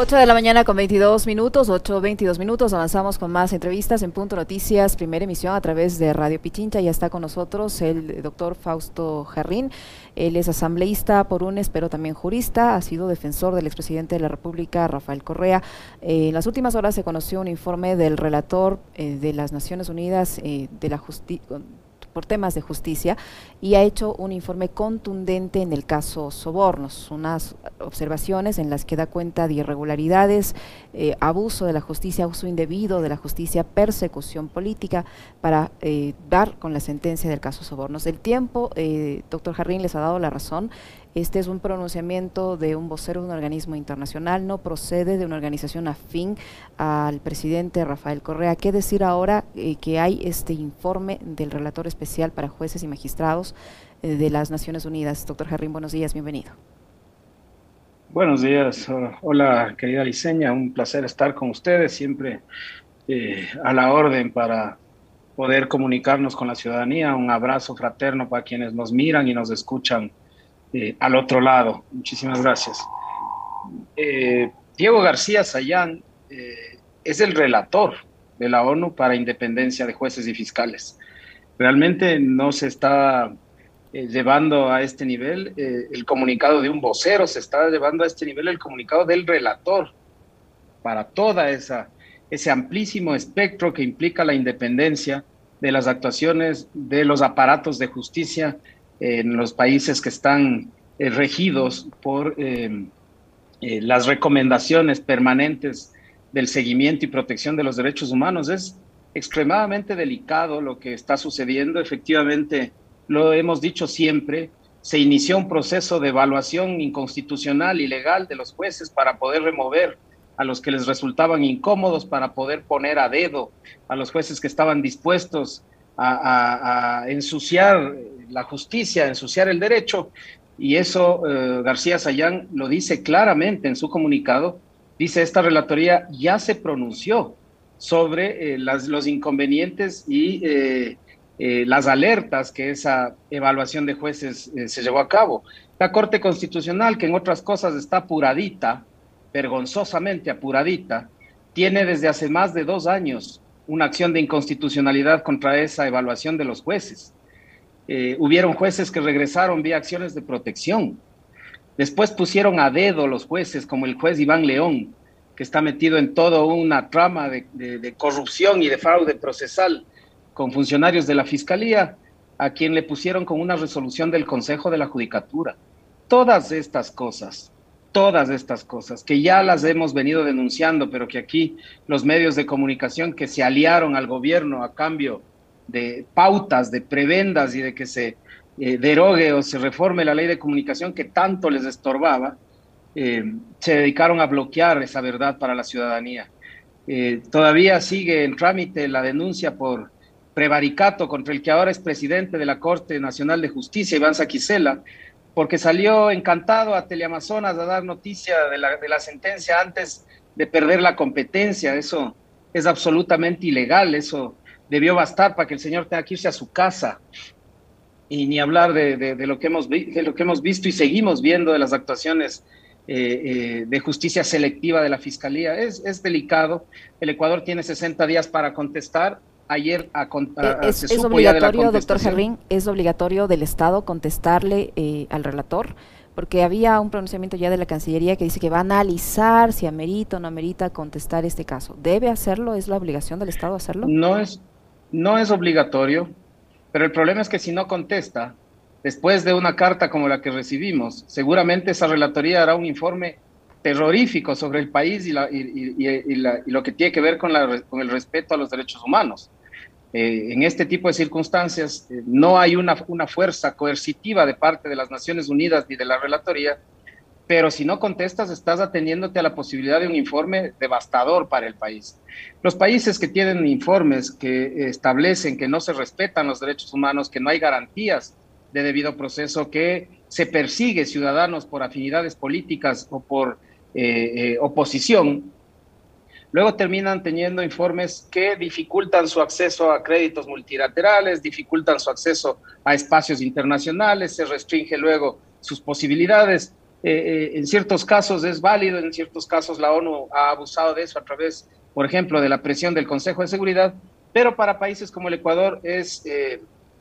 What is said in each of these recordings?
8 de la mañana con 22 minutos, 8, 22 minutos. Avanzamos con más entrevistas en Punto Noticias, primera emisión a través de Radio Pichincha. Ya está con nosotros el doctor Fausto Jarrín. Él es asambleísta por UNES, pero también jurista. Ha sido defensor del expresidente de la República, Rafael Correa. Eh, en las últimas horas se conoció un informe del relator eh, de las Naciones Unidas eh, de la justicia por temas de justicia y ha hecho un informe contundente en el caso Sobornos, unas observaciones en las que da cuenta de irregularidades, eh, abuso de la justicia, uso indebido de la justicia, persecución política para eh, dar con la sentencia del caso Sobornos. El tiempo, eh, doctor Jarrín les ha dado la razón, este es un pronunciamiento de un vocero de un organismo internacional, no procede de una organización afín al presidente Rafael Correa. ¿Qué decir ahora eh, que hay este informe del relator especial para jueces y magistrados eh, de las Naciones Unidas? Doctor Jarrín, buenos días, bienvenido. Buenos días, hola querida Liceña, un placer estar con ustedes, siempre eh, a la orden para poder comunicarnos con la ciudadanía. Un abrazo fraterno para quienes nos miran y nos escuchan eh, al otro lado. Muchísimas gracias. Eh, Diego García Sayán eh, es el relator de la ONU para independencia de jueces y fiscales. Realmente no se está llevando a este nivel el comunicado de un vocero, se está llevando a este nivel el comunicado del relator para toda ese amplísimo espectro que implica la independencia de las actuaciones de los aparatos de justicia en los países que están eh, regidos por eh, eh, las recomendaciones permanentes del seguimiento y protección de los derechos humanos. Es extremadamente delicado lo que está sucediendo. Efectivamente, lo hemos dicho siempre, se inició un proceso de evaluación inconstitucional y legal de los jueces para poder remover a los que les resultaban incómodos, para poder poner a dedo a los jueces que estaban dispuestos a, ensuciar la justicia, ensuciar el derecho. Y eso eh, García Sayán lo dice claramente en su comunicado. Dice, esta relatoría ya se pronunció sobre eh, las, los inconvenientes y eh, las alertas que esa evaluación de jueces se llevó a cabo. La Corte Constitucional, que en otras cosas está apuradita, vergonzosamente apuradita, tiene desde hace más de dos años una acción de inconstitucionalidad contra esa evaluación de los jueces. Eh, hubieron jueces que regresaron vía acciones de protección. Después pusieron a dedo los jueces, como el juez Iván León, que está metido en toda una trama de, corrupción y de fraude procesal con funcionarios de la Fiscalía, a quien le pusieron con una resolución del Consejo de la Judicatura. Todas estas cosas todas estas cosas, que ya las hemos venido denunciando, pero que aquí los medios de comunicación que se aliaron al gobierno a cambio de pautas, de prebendas y de que se eh, derogue o se reforme la ley de comunicación que tanto les estorbaba, eh, se dedicaron a bloquear esa verdad para la ciudadanía. Eh, todavía sigue en trámite la denuncia por prevaricato contra el que ahora es presidente de la Corte Nacional de Justicia, Iván Saquicela, porque salió encantado a Teleamazonas a dar noticia de la, de la sentencia antes de perder la competencia. Eso es absolutamente ilegal, eso debió bastar para que el señor tenga que irse a su casa. Y ni hablar de, de, lo, que hemos, de lo que hemos visto y seguimos viendo de las actuaciones eh, eh, de justicia selectiva de la Fiscalía. Es, es delicado. El Ecuador tiene 60 días para contestar ayer a, a, es, es obligatorio, doctor Gerrín, es obligatorio del Estado contestarle eh, al relator, porque había un pronunciamiento ya de la Cancillería que dice que va a analizar si amerita o no amerita contestar este caso. ¿Debe hacerlo? ¿Es la obligación del Estado hacerlo? No es, no es obligatorio, pero el problema es que si no contesta, después de una carta como la que recibimos, seguramente esa relatoría hará un informe terrorífico sobre el país y, lo que tiene que ver con, el respeto a los derechos humanos. Eh, en este tipo de circunstancias eh, no hay una fuerza coercitiva de parte de las Naciones Unidas ni de la Relatoría, pero si no contestas estás atendiéndote a la posibilidad de un informe devastador para el país. Los países que tienen informes que establecen que no se respetan los derechos humanos, que no hay garantías de debido proceso, que se persigue ciudadanos por afinidades políticas o por eh, oposición, Luego terminan teniendo informes que dificultan su acceso a créditos multilaterales, dificultan su acceso a espacios internacionales, se restringe luego sus posibilidades. En ciertos casos es válido, en ciertos casos la ONU ha abusado de eso a través, por ejemplo, de la presión del Consejo de Seguridad, pero para países como el Ecuador es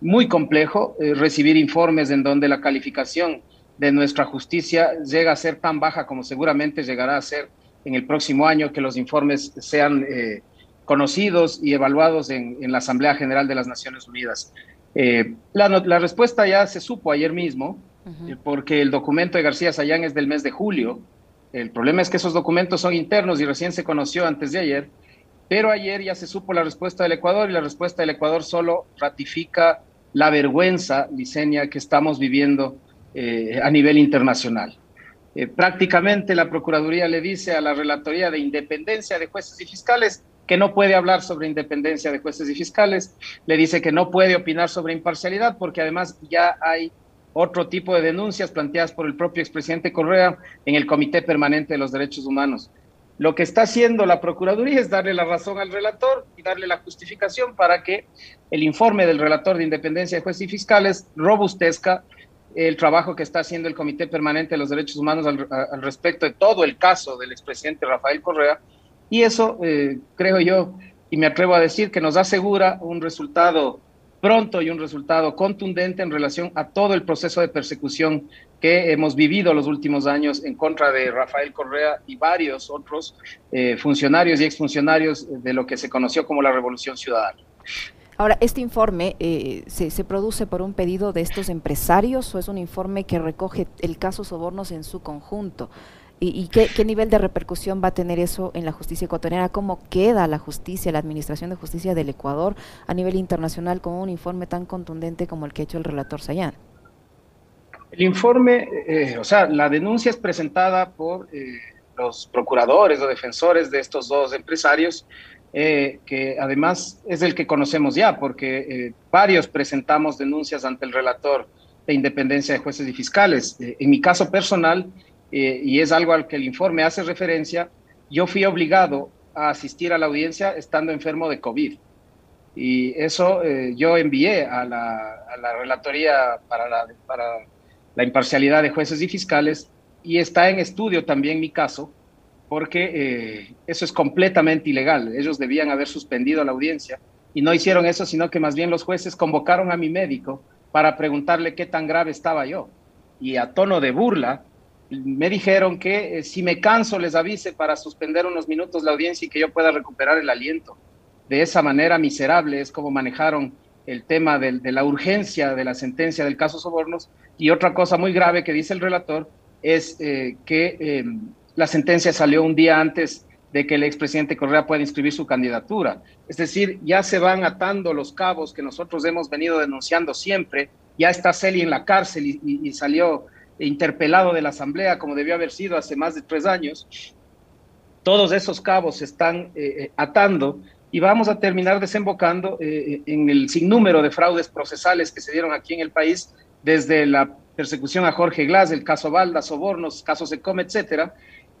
muy complejo recibir informes en donde la calificación de nuestra justicia llega a ser tan baja como seguramente llegará a ser en el próximo año, que los informes sean eh, conocidos y evaluados en, la Asamblea General de las Naciones Unidas. Eh, la, respuesta ya se supo ayer mismo, eh, porque el documento de García Sayán es del mes de julio. El problema es que esos documentos son internos y recién se conoció antes de ayer, pero ayer ya se supo la respuesta del Ecuador y la respuesta del Ecuador solo ratifica la vergüenza, Licenia, que estamos viviendo eh, a nivel internacional. Eh, prácticamente la Procuraduría le dice a la Relatoría de Independencia de Jueces y Fiscales que no puede hablar sobre independencia de jueces y fiscales, le dice que no puede opinar sobre imparcialidad porque además ya hay otro tipo de denuncias planteadas por el propio expresidente Correa en el Comité Permanente de los Derechos Humanos. Lo que está haciendo la Procuraduría es darle la razón al relator y darle la justificación para que el informe del relator de independencia de jueces y fiscales robustezca el trabajo que está haciendo el Comité Permanente de los Derechos Humanos al, respecto de todo el caso del expresidente Rafael Correa. Y eso, eh, creo yo, y me atrevo a decir que nos asegura un resultado pronto y un resultado contundente en relación a todo el proceso de persecución que hemos vivido los últimos años en contra de Rafael Correa y varios otros eh, funcionarios y exfuncionarios de lo que se conoció como la Revolución Ciudadana. Ahora, ¿este informe eh, se, produce por un pedido de estos empresarios o es un informe que recoge el caso Sobornos en su conjunto? ¿Y, qué, nivel de repercusión va a tener eso en la justicia ecuatoriana? ¿Cómo queda la justicia, la administración de justicia del Ecuador a nivel internacional con un informe tan contundente como el que ha hecho el relator Sayán? El informe, eh, o sea, la denuncia es presentada por eh, los procuradores o defensores de estos dos empresarios eh, que además es el que conocemos ya, porque eh, varios presentamos denuncias ante el relator de independencia de jueces y fiscales. Eh, en mi caso personal, y es algo al que el informe hace referencia, yo fui obligado a asistir a la audiencia estando enfermo de COVID. Y eso yo envié a la, Relatoría para la, la Imparcialidad de Jueces y Fiscales y está en estudio también mi caso porque eh, eso es completamente ilegal. Ellos debían haber suspendido la audiencia y no hicieron eso, sino que más bien los jueces convocaron a mi médico para preguntarle qué tan grave estaba yo. Y a tono de burla, me dijeron que eh, si me canso les avise para suspender unos minutos la audiencia y que yo pueda recuperar el aliento. De esa manera miserable es como manejaron el tema de, la urgencia de la sentencia del caso Sobornos. Y otra cosa muy grave que dice el relator es eh, que em, la sentencia salió un día antes de que el expresidente Correa pueda inscribir su candidatura. Es decir, ya se van atando los cabos que nosotros hemos venido denunciando siempre. Ya está Celi en la cárcel y, salió interpelado de la Asamblea como debió haber sido hace más de tres años. Todos esos cabos se están eh, eh, atando y vamos a terminar desembocando eh, en el sinnúmero de fraudes procesales que se dieron aquí en el país, desde la persecución a Jorge Glass, el caso Valda, sobornos, casos Ecom, etcétera,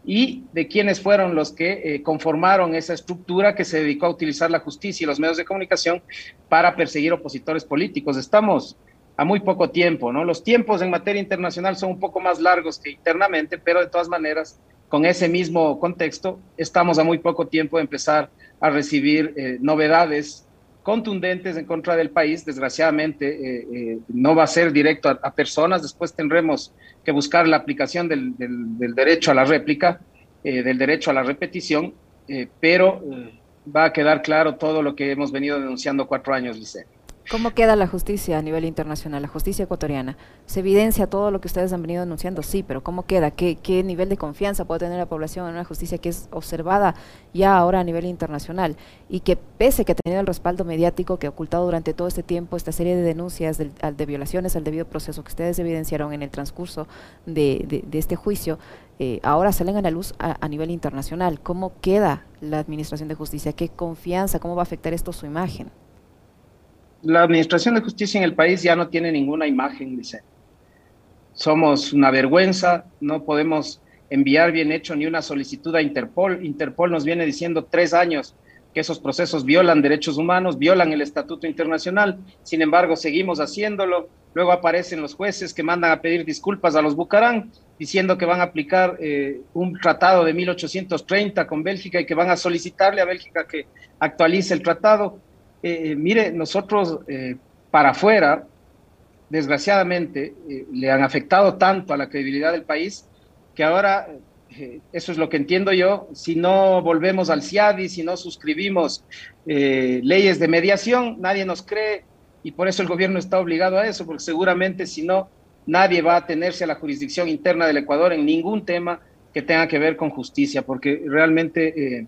y de quiénes fueron los que conformaron esa estructura que se dedicó a utilizar la justicia y los medios de comunicación para perseguir opositores políticos. Estamos a muy poco tiempo, ¿no? Los tiempos en materia internacional son un poco más largos que internamente, pero de todas maneras, con ese mismo contexto, estamos a muy poco tiempo de empezar a recibir eh, novedades contundentes en contra del país. Desgraciadamente, eh, eh, no va a ser directo a, personas. Después tendremos que buscar la aplicación del, derecho a la réplica, del derecho a la repetición, pero va a quedar claro todo lo que hemos venido denunciando cuatro años, Liceo. ¿Cómo queda la justicia a nivel internacional, la justicia ecuatoriana? ¿Se evidencia todo lo que ustedes han venido denunciando? Sí, pero ¿cómo queda? ¿Qué, ¿Qué, nivel de confianza puede tener la población en una justicia que es observada ya ahora a nivel internacional y que pese que ha tenido el respaldo mediático que ha ocultado durante todo este tiempo esta serie de denuncias de, de violaciones al debido proceso que ustedes evidenciaron en el transcurso de, de, este juicio, eh, ahora salen a la luz a, a nivel internacional? ¿Cómo queda la administración de justicia? ¿Qué confianza? ¿Cómo va a afectar esto su imagen? La administración de justicia en el país ya no tiene ninguna imagen, dice. Somos una vergüenza, no podemos enviar bien hecho ni una solicitud a Interpol. Interpol nos viene diciendo tres años que esos procesos violan derechos humanos, violan el Estatuto Internacional, sin embargo seguimos haciéndolo. Luego aparecen los jueces que mandan a pedir disculpas a los Bucarán diciendo que van a aplicar eh, un tratado de 1830 con Bélgica y que van a solicitarle a Bélgica que actualice el tratado. Eh, mire, nosotros para afuera, desgraciadamente, le han afectado tanto a la credibilidad del país que ahora, eso es lo que entiendo yo, si no volvemos al CIADI, si no suscribimos leyes de mediación, nadie nos cree y por eso el gobierno está obligado a eso, porque seguramente si no, nadie va a tenerse a la jurisdicción interna del Ecuador en ningún tema que tenga que ver con justicia, porque realmente eh,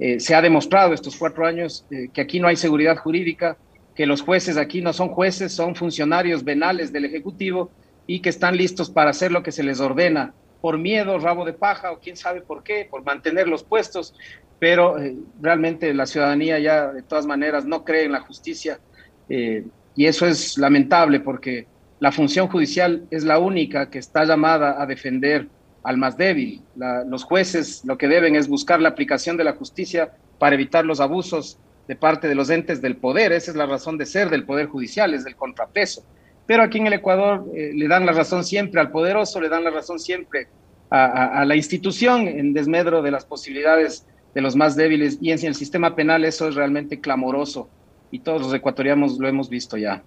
eh, se ha demostrado estos cuatro años eh, que aquí no hay seguridad jurídica, que los jueces aquí no son jueces, son funcionarios venales del Ejecutivo y que están listos para hacer lo que se les ordena, por miedo, rabo de paja o quién sabe por qué, por mantener los puestos, pero realmente la ciudadanía ya de todas maneras no cree en la justicia y eso es lamentable porque la función judicial es la única que está llamada a defender al más débil. los jueces lo que deben es buscar la aplicación de la justicia para evitar los abusos de parte de los entes del poder. Esa es la razón de ser del poder judicial, es del contrapeso. Pero aquí en el Ecuador eh, le dan la razón siempre al poderoso, le dan la razón siempre a, la institución en desmedro de las posibilidades de los más débiles. Y en el sistema penal eso es realmente clamoroso y todos los ecuatorianos lo hemos visto ya.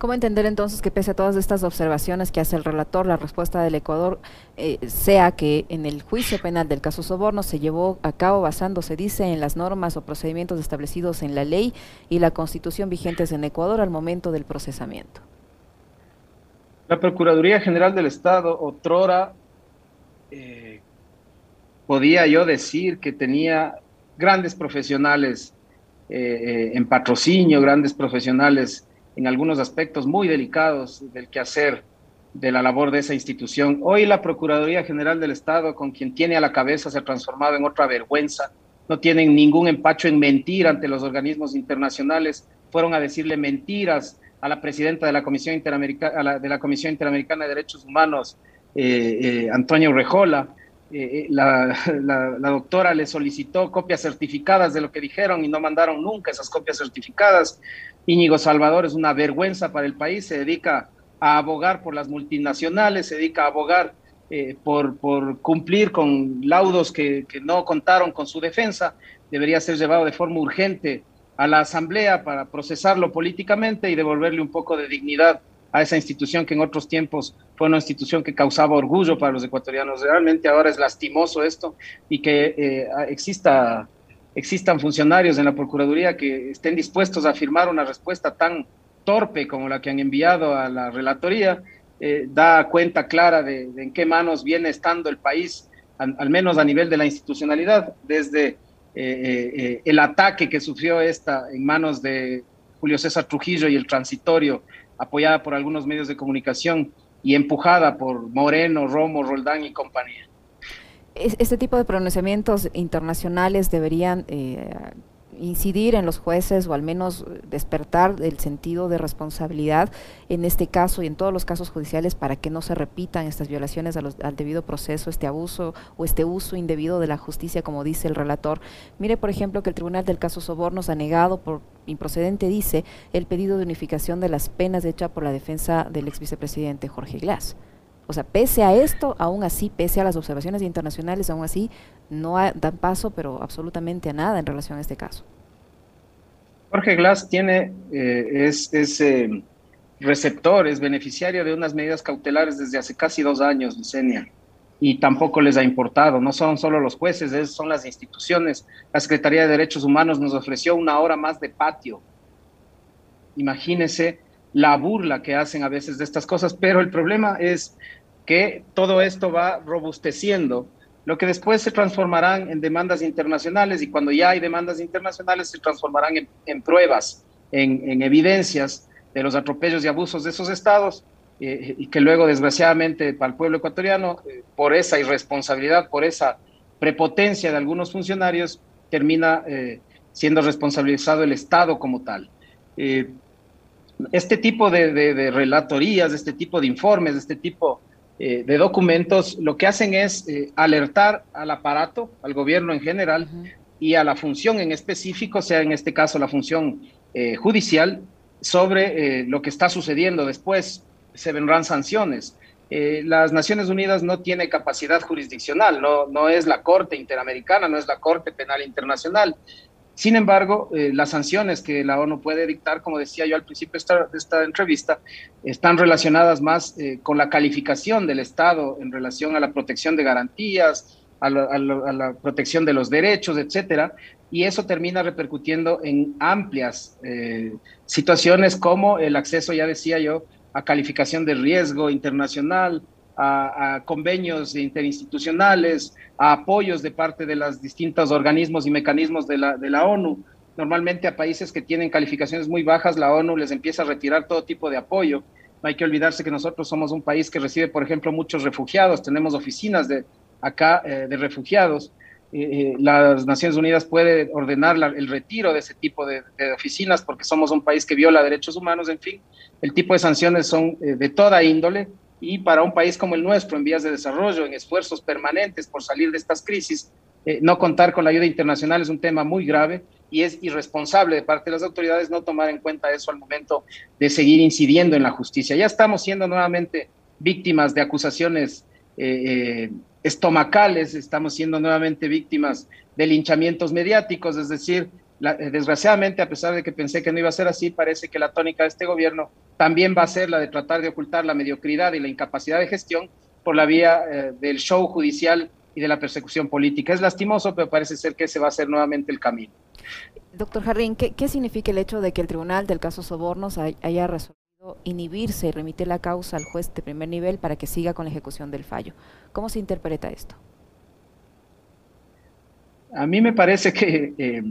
¿Cómo entender entonces que pese a todas estas observaciones que hace el relator, la respuesta del Ecuador eh, sea que en el juicio penal del caso Soborno se llevó a cabo basándose, dice, en las normas o procedimientos establecidos en la ley y la constitución vigentes en Ecuador al momento del procesamiento? La Procuraduría General del Estado, otrora, eh, podía yo decir que tenía grandes profesionales eh, en patrocinio, grandes profesionales en algunos aspectos muy delicados del quehacer de la labor de esa institución. Hoy la Procuraduría General del Estado, con quien tiene a la cabeza, se ha transformado en otra vergüenza. No tienen ningún empacho en mentir ante los organismos internacionales. Fueron a decirle mentiras a la presidenta de la Comisión Interamericana, de la Comisión Interamericana de Derechos Humanos, eh, eh, Antonio Rejola. Eh, la, la, doctora le solicitó copias certificadas de lo que dijeron y no mandaron nunca esas copias certificadas. Íñigo Salvador es una vergüenza para el país, se dedica a abogar por las multinacionales, se dedica a abogar eh, por, por, cumplir con laudos que, que, no contaron con su defensa, debería ser llevado de forma urgente a la Asamblea para procesarlo políticamente y devolverle un poco de dignidad a esa institución que en otros tiempos fue una institución que causaba orgullo para los ecuatorianos. Realmente ahora es lastimoso esto y que eh, exista existan funcionarios en la Procuraduría que estén dispuestos a firmar una respuesta tan torpe como la que han enviado a la relatoría, eh, da cuenta clara de, en qué manos viene estando el país, al, menos a nivel de la institucionalidad, desde eh, eh, el ataque que sufrió esta en manos de Julio César Trujillo y el transitorio, apoyada por algunos medios de comunicación y empujada por Moreno, Romo, Roldán y compañía. Este tipo de pronunciamientos internacionales deberían eh, incidir en los jueces o al menos despertar el sentido de responsabilidad en este caso y en todos los casos judiciales para que no se repitan estas violaciones al debido proceso, este abuso o este uso indebido de la justicia, como dice el relator. Mire, por ejemplo, que el Tribunal del caso Sobornos ha negado por improcedente, dice, el pedido de unificación de las penas hecha por la defensa del ex vicepresidente Jorge Glass. O sea, pese a esto, aún así, pese a las observaciones internacionales, aún así, no dan paso, pero absolutamente a nada en relación a este caso. Jorge Glass tiene, eh, es, eh, receptor, es beneficiario de unas medidas cautelares desde hace casi dos años, Licenia, y tampoco les ha importado. No son solo los jueces, son las instituciones. La Secretaría de Derechos Humanos nos ofreció una hora más de patio. Imagínense la burla que hacen a veces de estas cosas, pero el problema es que todo esto va robusteciendo, lo que después se transformarán en demandas internacionales y cuando ya hay demandas internacionales se transformarán en, pruebas, en, evidencias de los atropellos y abusos de esos estados eh, y que luego desgraciadamente para el pueblo ecuatoriano, eh, por esa irresponsabilidad, por esa prepotencia de algunos funcionarios, termina eh, siendo responsabilizado el Estado como tal. este tipo de, de, de relatorías, este tipo de informes, este tipo eh, de documentos, lo que hacen es eh, alertar al aparato, al gobierno en general y a la función en específico, sea en este caso la función eh, judicial, sobre lo que está sucediendo después. Se vendrán sanciones. las Naciones Unidas no tiene capacidad jurisdiccional, no, no es la Corte Interamericana, no es la Corte Penal Internacional. Sin embargo, eh, las sanciones que la ONU puede dictar, como decía yo al principio de esta, entrevista, están relacionadas más eh, con la calificación del Estado en relación a la protección de garantías, a la, protección de los derechos, etcétera, y eso termina repercutiendo en amplias situaciones como el acceso, ya decía yo, a calificación de riesgo internacional, a, convenios interinstitucionales, a apoyos de parte de los distintos organismos y mecanismos de la, ONU. Normalmente a países que tienen calificaciones muy bajas, la ONU les empieza a retirar todo tipo de apoyo. No hay que olvidarse que nosotros somos un país que recibe, por ejemplo, muchos refugiados, tenemos oficinas de acá eh, de refugiados eh, eh, las Naciones Unidas puede ordenar el retiro de ese tipo de, oficinas porque somos un país que viola derechos humanos, en fin, el tipo de sanciones son de toda índole y para un país como el nuestro, en vías de desarrollo, en esfuerzos permanentes por salir de estas crisis, no contar con la ayuda internacional es un tema muy grave y es irresponsable de parte de las autoridades no tomar en cuenta eso al momento de seguir incidiendo en la justicia. Ya estamos siendo nuevamente víctimas de acusaciones estomacales, estamos siendo nuevamente víctimas de linchamientos mediáticos, es decir, eh, desgraciadamente, a pesar de que pensé que no iba a ser así, parece que la tónica de este gobierno también va a ser la de tratar de ocultar la mediocridad y la incapacidad de gestión por la vía eh, del show judicial y de la persecución política. Es lastimoso, pero parece ser que ese va a ser nuevamente el camino. Doctor Jarrín, ¿qué, qué significa el hecho de que el tribunal del caso Sobornos haya resuelto inhibirse y remitir la causa al juez de primer nivel para que siga con la ejecución del fallo. ¿Cómo se interpreta esto? A mí me parece que, eh,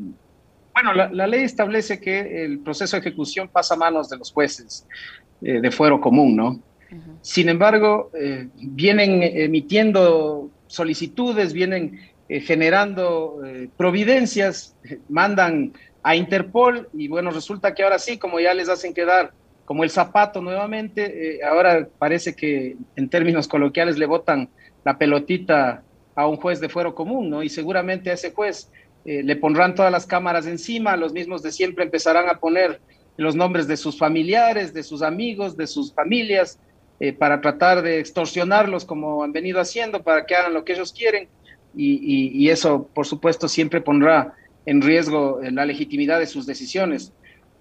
bueno, la, ley establece que el proceso de ejecución pasa a manos de los jueces eh, de fuero común, ¿no? Sin embargo, eh, vienen emitiendo solicitudes, vienen generando providencias, mandan a Interpol y bueno, resulta que ahora sí, como ya les hacen quedar como el zapato nuevamente, eh, ahora parece que en términos coloquiales le votan la pelotita a un juez de fuero común, ¿no? Y seguramente a ese juez eh, le pondrán todas las cámaras encima, los mismos de siempre empezarán a poner los nombres de sus familiares, de sus amigos, de sus familias, eh, para tratar de extorsionarlos como han venido haciendo, para que hagan lo que ellos quieren. Y, eso, por supuesto, siempre pondrá en riesgo la legitimidad de sus decisiones.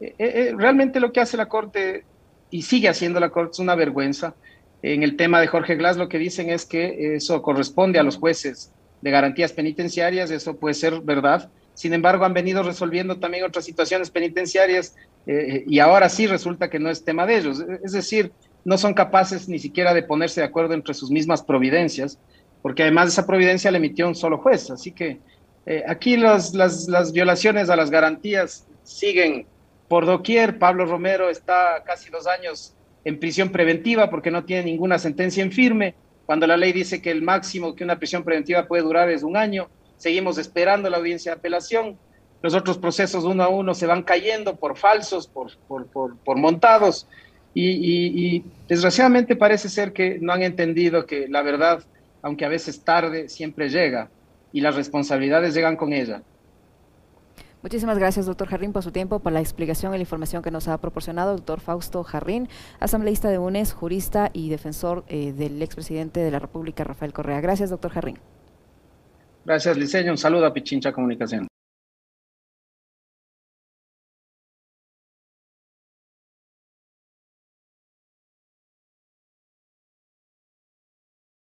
Eh, eh, realmente lo que hace la Corte y sigue haciendo la Corte es una vergüenza. En el tema de Jorge Glass lo que dicen es que eso corresponde a los jueces de garantías penitenciarias, eso puede ser verdad. Sin embargo, han venido resolviendo también otras situaciones penitenciarias eh, y ahora sí resulta que no es tema de ellos. Es decir, no son capaces ni siquiera de ponerse de acuerdo entre sus mismas providencias, porque además de esa providencia le emitió un solo juez. Así que aquí las, las violaciones a las garantías siguen por doquier. Pablo Romero está casi dos años en prisión preventiva porque no tiene ninguna sentencia en firme, cuando la ley dice que el máximo que una prisión preventiva puede durar es un año. Seguimos esperando la audiencia de apelación. Los otros procesos uno a uno se van cayendo por falsos, por, por, montados. Y, y desgraciadamente parece ser que no han entendido que la verdad, aunque a veces tarde, siempre llega y las responsabilidades llegan con ella. Muchísimas gracias, doctor Jarrín, por su tiempo, por la explicación y la información que nos ha proporcionado. Doctor Fausto Jarrín, asambleísta de UNES, jurista y defensor eh, del expresidente de la República, Rafael Correa. Gracias, doctor Jarrín. Gracias, Liceño. Un saludo a Pichincha Comunicación.